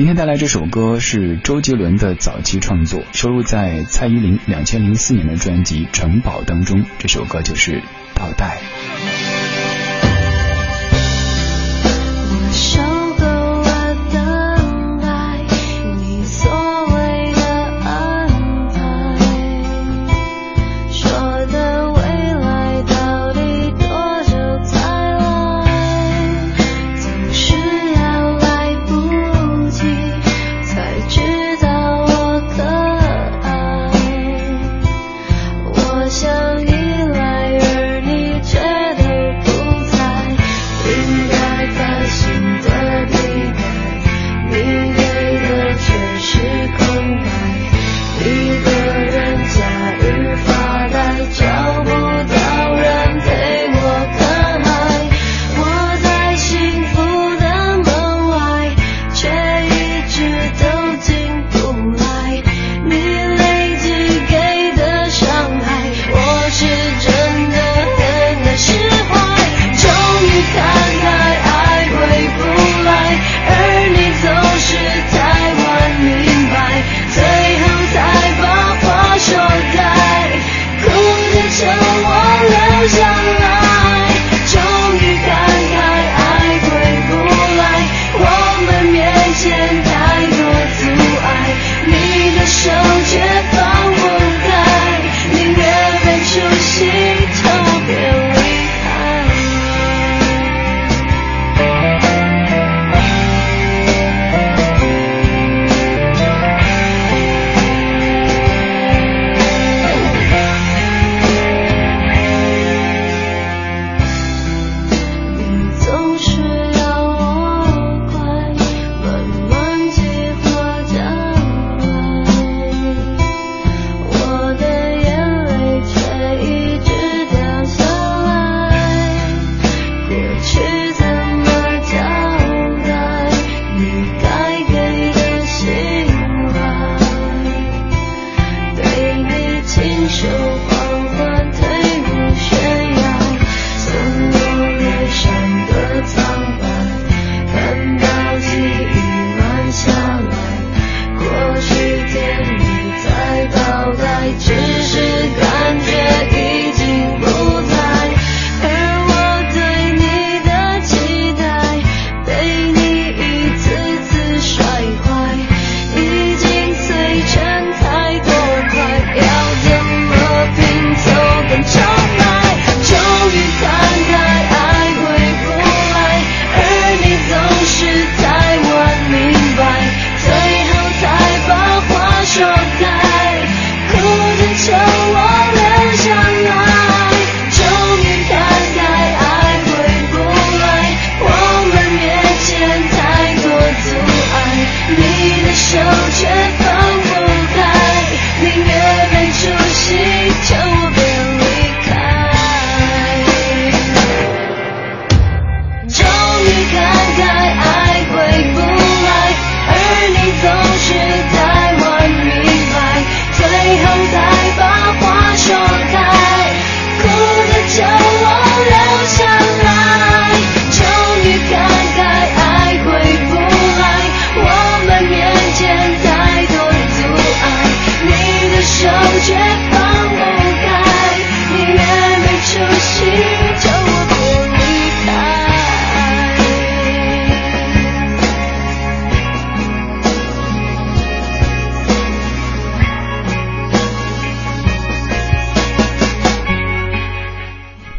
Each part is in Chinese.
今天带来这首歌是周杰伦的早期创作，收录在蔡依林两千零四年的专辑《城堡》当中。这首歌就是《倒带》。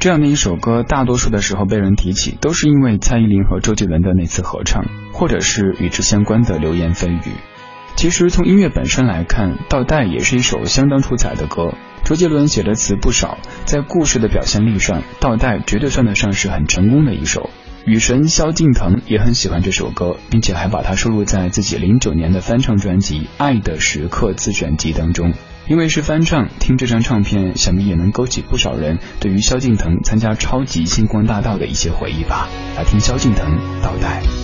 这样的一首歌，大多数的时候被人提起，都是因为蔡依林和周杰伦的那次合唱，或者是与之相关的流言蜚语。其实从音乐本身来看，《倒带》也是一首相当出彩的歌。周杰伦写的词不少，在故事的表现力上，《倒带》绝对算得上是很成功的一首。雨神萧敬腾也很喜欢这首歌，并且还把它收录在自己零九年的翻唱专辑《爱的时刻》自选集当中。因为是翻唱听这张唱片想必也能勾起不少人对于萧敬腾参加超级星光大道的一些回忆吧。来听萧敬腾倒带。